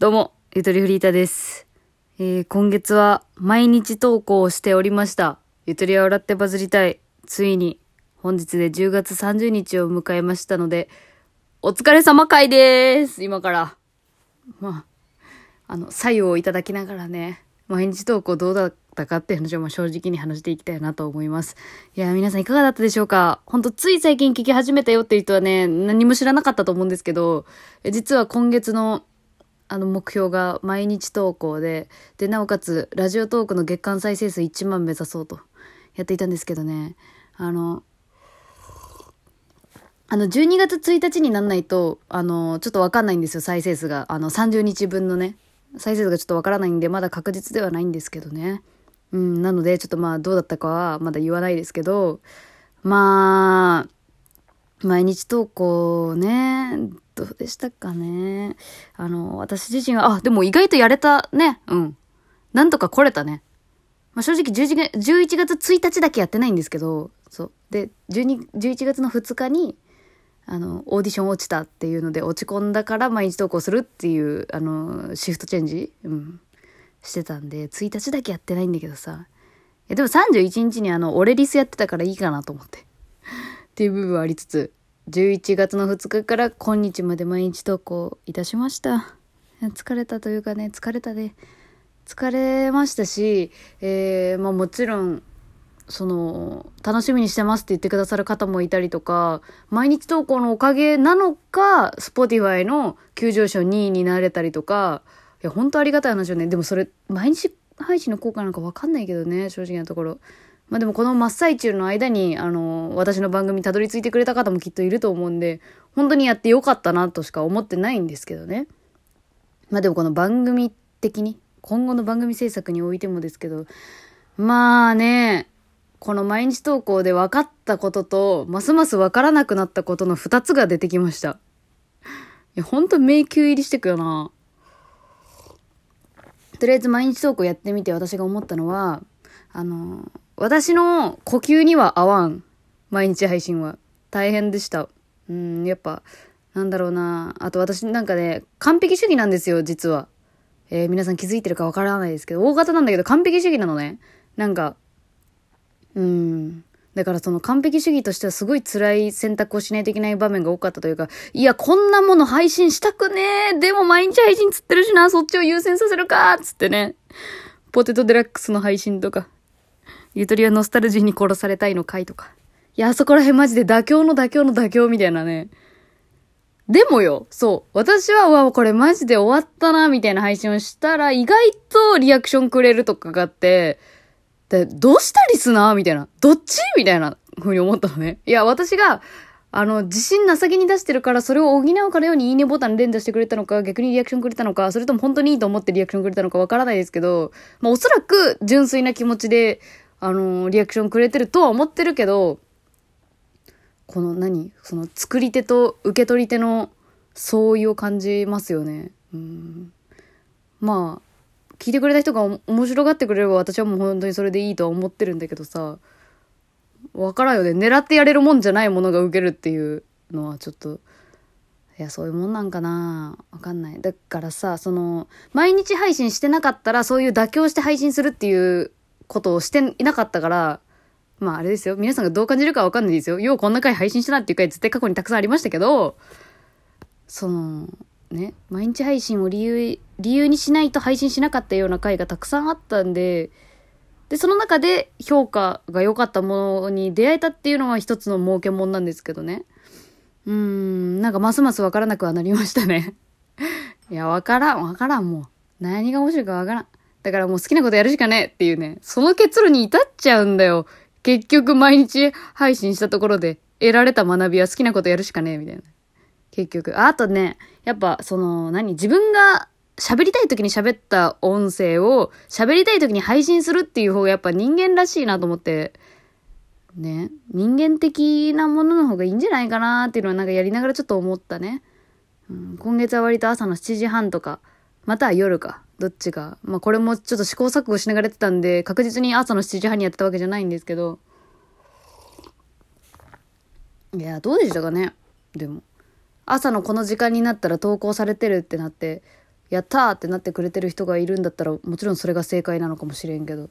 どうも、ゆとりフリータです。えー、今月は毎日投稿をしておりました。ゆとりは笑ってバズりたい。ついに、本日で10月30日を迎えましたので、お疲れ様会です今から。まあ、あの、左右をいただきながらね、毎日投稿どうだったかっていう話を正直に話していきたいなと思います。いや、皆さんいかがだったでしょうか？ほんとつい最近聞き始めたよっていう人はね、何も知らなかったと思うんですけど、実は今月のあの目標が毎日投稿で、で、なおかつラジオトークの月間再生数1万目指そうとやっていたんですけどね、あの、あの、12月1日になんないと、あの、ちょっとわかんないんですよ、再生数が。あの、30日分のね、再生数がちょっとわからないんで、まだ確実ではないんですけどね。うん、なので、ちょっとまあ、どうだったかはまだ言わないですけど、まあ、毎日投稿ね、どうでしたかね。あの、私自身は、あ、でも意外とやれたね。うん。なんとか来れたね。まあ、正直11月11月1日だけやってないんですけど、そう。で、12 11月の2日に、あの、オーディション落ちたっていうので落ち込んだから毎日投稿するっていう、あの、シフトチェンジうん。してたんで、1日だけやってないんだけどさ。でも31日にあの、俺リスやってたからいいかなと思って。っていう部分はありつつ、11月の2日から今日まで毎日投稿いたしました。疲れたというかね、疲れたで、疲れましたし、えー、まあもちろん、その、楽しみにしてますって言ってくださる方もいたりとか、毎日投稿のおかげなのか、Spotify の急上昇2位になれたりとか、いや、本当ありがたい話よね。でもそれ、毎日配信の効果なんかわかんないけどね、正直なところ。まあでもこの真っ最中の間に、あの、私の番組にたどり着いてくれた方もきっといると思うんで、本当にやってよかったなとしか思ってないんですけどね。まあでもこの番組的に、今後の番組制作においてもですけど、まあね、この毎日投稿で分かったことと、ますます分からなくなったことの二つが出てきました。いや、ほんと迷宮入りしてくよな。とりあえず毎日投稿やってみて私が思ったのは、あの、私の呼吸には合わん。毎日配信は。大変でした。うん、やっぱ、なんだろうな。あと私なんかね、完璧主義なんですよ、実は。えー皆さん気づいてるかわからないですけど、大型なんだけど完璧主義なのね。なんか、うん。だからその完璧主義としてはすごい辛い選択をしないといけない場面が多かったというか、いや、こんなもの配信したくねえでも毎日配信つってるしな、そっちを優先させるかつってね。ポテトデラックスの配信とか。ゆとりはノスタルジーに殺されたいの回とか。いや、あそこら辺マジで妥協の妥協の妥協みたいなね。でもよ、そう。私は、わ、これマジで終わったな、みたいな配信をしたら、意外とリアクションくれるとかがあって、で、どうしたリスナーみたいな。どっち？みたいな風に思ったのね。いや、私が、あの、自信なさげに出してるから、それを補うかのようにいいねボタン連打してくれたのか、逆にリアクションくれたのか、それとも本当にいいと思ってリアクションくれたのかわからないですけど、まあ、おそらく純粋な気持ちで、あのリアクションくれてるとは思ってるけど、この何その作り手と受け取り手の相違を感じますよね。うん。まあ、聞いてくれた人が面白がってくれれば私はもう本当にそれでいいとは思ってるんだけどさ、わからんよね。狙ってやれるもんじゃないものが受けるっていうのはちょっと、いや、そういうもんなんかなわかんない。だからさ、その、毎日配信してなかったら、そういう妥協して配信するっていうことをしていなかったから、まああれですよ。皆さんがどう感じるかわかんないですよ。ようこんな回配信したなっていう回絶対過去にたくさんありましたけど、その、ね、毎日配信を理由、理由にしないと配信しなかったような回がたくさんあったんで、で、その中で評価が良かったものに出会えたっていうのは一つの儲けもんなんですけどね。うーん、なんかますますわからなくはなりましたね。いや、わからん、わからん、もう。何が面白いかわからん。だからもう好きなことやるしかねえっていうね、その結論に至っちゃうんだよ。結局毎日配信したところで得られた学びは好きなことやるしかねえみたいな。結局。あとね、やっぱその、何？自分が喋りたい時に喋った音声を喋りたい時に配信するっていう方がやっぱ人間らしいなと思って、ね、人間的なものの方がいいんじゃないかなっていうのはなんかやりながらちょっと思ったね。うん、今月は割と朝の7時半とか、または夜か、どっちか。まあこれもちょっと試行錯誤しながらやってたんで、確実に朝の7時半にやってたわけじゃないんですけど。いや、どうでしたかね？でも。朝のこの時間になったら投稿されてるってなって、やったーってなってくれてる人がいるんだったら、もちろんそれが正解なのかもしれんけど。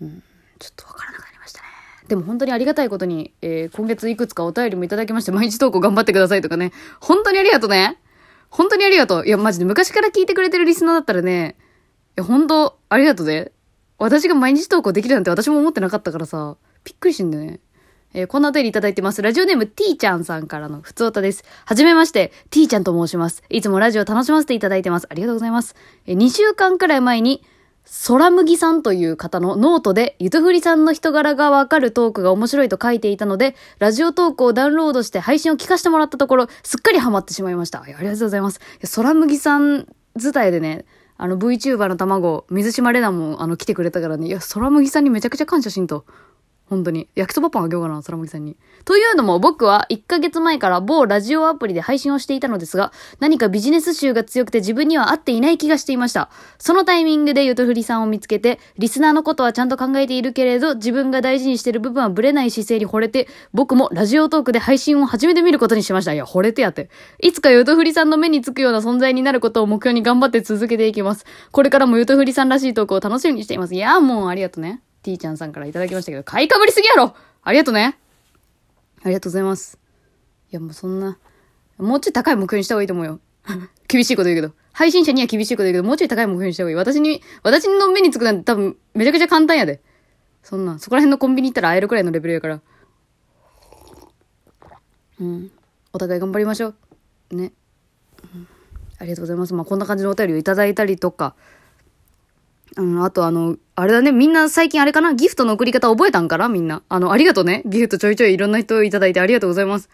うん、ちょっとわからなくなりましたね。でも本当にありがたいことに、えー、今月いくつかお便りもいただきまして、毎日投稿頑張ってくださいとかね。本当にありがとうね。本当にありがとう。いや、マジで昔から聞いてくれてるリスナーだったらね、いや、本当ありがとうね。私が毎日投稿できるなんて私も思ってなかったからさ、びっくりしてんだよね。えー、こんなお便りいただいてます。ラジオネーム T ちゃんさんからのふつおたです。はじめまして、T ちゃんと申します。いつもラジオ楽しませていただいてます。ありがとうございます。えー、2週間くらい前に、空麦さんという方のノートで、ゆとふりさんの人柄がわかるトークが面白いと書いていたので、ラジオトークをダウンロードして配信を聞かせてもらったところ、すっかりハマってしまいました。ありがとうございます。空麦さん伝いでね、あの VTuber の卵、水島玲奈もあの来てくれたからね、いや、空麦さんにめちゃくちゃ感謝しんと。本当に。焼きそばパンあげようかな、空森さんに。というのも僕は1ヶ月前から某ラジオアプリで配信をしていたのですが、何かビジネス集が強くて自分には合っていない気がしていました。そのタイミングでゆとふりさんを見つけて、リスナーのことはちゃんと考えているけれど、自分が大事にしてる部分はブレない姿勢に惚れて、僕もラジオトークで配信を始めてみることにしました。いや、惚れてやって。いつかゆとふりさんの目につくような存在になることを目標に頑張って続けていきます。これからもゆとふりさんらしいトークを楽しみにしています。いや、もうありがとね。T ちゃんさんからいただきましたけど、買いかぶりすぎやろありがとうね。ありがとうございます。いや、もうそんな、もうちょい高い目標にした方がいいと思うよ。厳しいこと言うけど。配信者には厳しいこと言うけど、もうちょい高い目標にした方がいい。私に、私の目につくなんて多分、めちゃくちゃ簡単やで。そんな、そこら辺のコンビニ行ったら会えるくらいのレベルやから。うん。お互い頑張りましょう。ね。うん、ありがとうございます。まあ、こんな感じのお便りをいただいたりとか、うん、あとあの、あれだね、みんな最近あれかなギフトの送り方覚えたんかなみんな。あの、ありがとうね。ギフトちょいちょいいろんな人いただいてありがとうございます。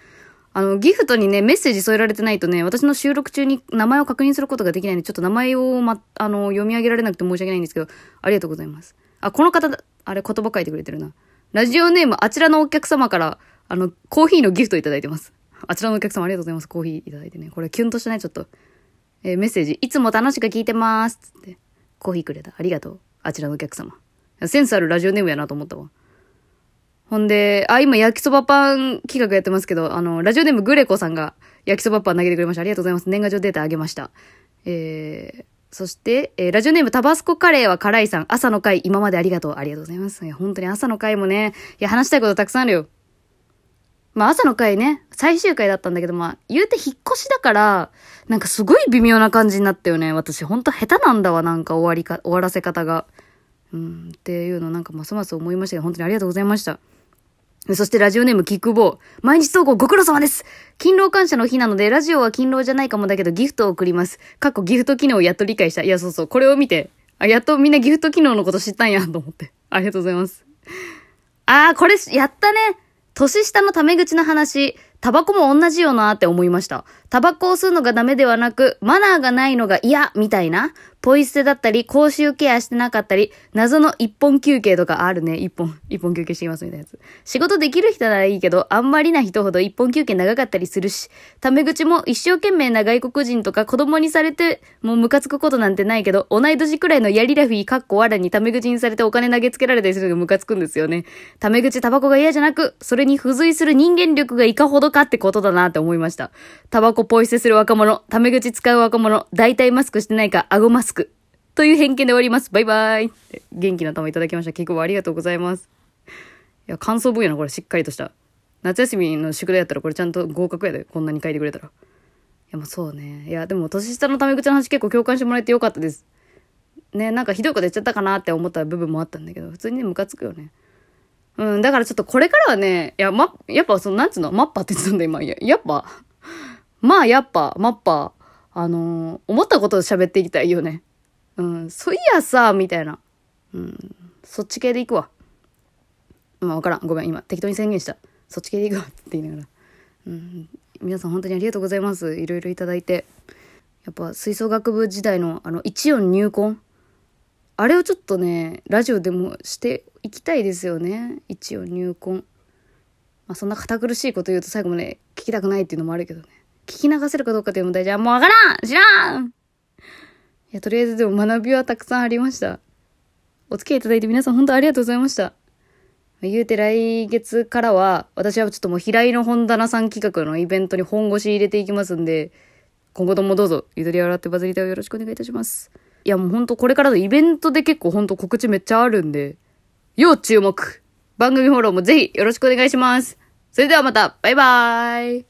あの、ギフトにね、メッセージ添えられてないとね、私の収録中に名前を確認することができないんで、ちょっと名前をま、あの、読み上げられなくて申し訳ないんですけど、ありがとうございます。あ、この方、あれ言葉書いてくれてるな。ラジオネーム、あちらのお客様から、あの、コーヒーのギフトいただいてます。あちらのお客様ありがとうございます。コーヒーいただいてね。これキュンとしたね、ちょっと。えー、メッセージ。いつも楽しく聞いてます。つって。コーヒーくれた。ありがとう。あちらのお客様。センスあるラジオネームやなと思ったわ。ほんで、あ、今焼きそばパン企画やってますけど、あの、ラジオネームグレコさんが焼きそばパン投げてくれました。ありがとうございます。年賀状データあげました。えー、そして、えー、ラジオネームタバスコカレーは辛いさん。朝の会、今までありがとう。ありがとうございます。いや、本当に朝の会もね、いや、話したいことたくさんあるよ。まあ朝の回ね、最終回だったんだけど、まあ言うて引っ越しだから、なんかすごい微妙な感じになったよね。私ほんと下手なんだわ、なんか終わりか、終わらせ方が。うん、っていうのなんかますます思いましたけど、本当にありがとうございました。そしてラジオネームキックボー。毎日投稿ご苦労様です勤労感謝の日なので、ラジオは勤労じゃないかもだけどギフトを送ります。過去ギフト機能をやっと理解した。いや、そうそう。これを見て、あ、やっとみんなギフト機能のこと知ったんや、と思って。ありがとうございます。あー、これ、やったね。年下のタメ口の話、タバコも同じよなって思いました。タバコを吸うのがダメではなく、マナーがないのが嫌みたいな。ポイ捨てだったり、口臭ケアしてなかったり、謎の一本休憩とかあるね。一本、一本休憩してきますみたいなやつ。仕事できる人ならいいけど、あんまりな人ほど一本休憩長かったりするし、タメ口も一生懸命な外国人とか子供にされて、もうムカつくことなんてないけど、同い年くらいのヤリラフィーかっこわらにタメ口にされてお金投げつけられたりするのがムカつくんですよね。タメ口タバコが嫌じゃなく、それに付随する人間力がいかほどかってことだなって思いました。タバコポイ捨てする若者、タメ口使う若者、大体マスクしてないか、顎マスク。という偏見で終わります。バイバイ。元気な玉いただきました。結構ありがとうございます。いや、感想文やな、これしっかりとした。夏休みの宿題やったらこれちゃんと合格やで。こんなに書いてくれたら。いや、まあそうね。いや、でも年下のタメ口の話結構共感してもらえてよかったです。ね、なんかひどいこと言っちゃったかなって思った部分もあったんだけど、普通にね、ムカつくよね。うん、だからちょっとこれからはね、いや、ま、やっぱその、なんつうのマッパって言ってたんだ今。や、やっぱ、まあやっぱ、マッパ、あのー、思ったことを喋っていきたいよね。うん、そういやさ、みたいな。うん、そっち系で行くわ。まあわからん。ごめん、今、適当に宣言した。そっち系で行くわって言いながら。うん、皆さん本当にありがとうございます。いろいろいただいて。やっぱ吹奏楽部時代のあの一音入魂あれをちょっとね、ラジオでもしていきたいですよね。一音入魂。まあそんな堅苦しいこと言うと最後まで聞きたくないっていうのもあるけどね。聞き流せるかどうかっていう問題じゃもうわからん知らんいや、とりあえずでも学びはたくさんありました。お付き合いいただいて皆さん本当ありがとうございました。言うて来月からは、私はちょっともう平井の本棚さん企画のイベントに本腰入れていきますんで、今後ともどうぞ、ゆとり笑ってバズりたいをよろしくお願いいたします。いやもうほんとこれからのイベントで結構ほんと告知めっちゃあるんで、要注目番組フォローもぜひよろしくお願いします。それではまた、バイバーイ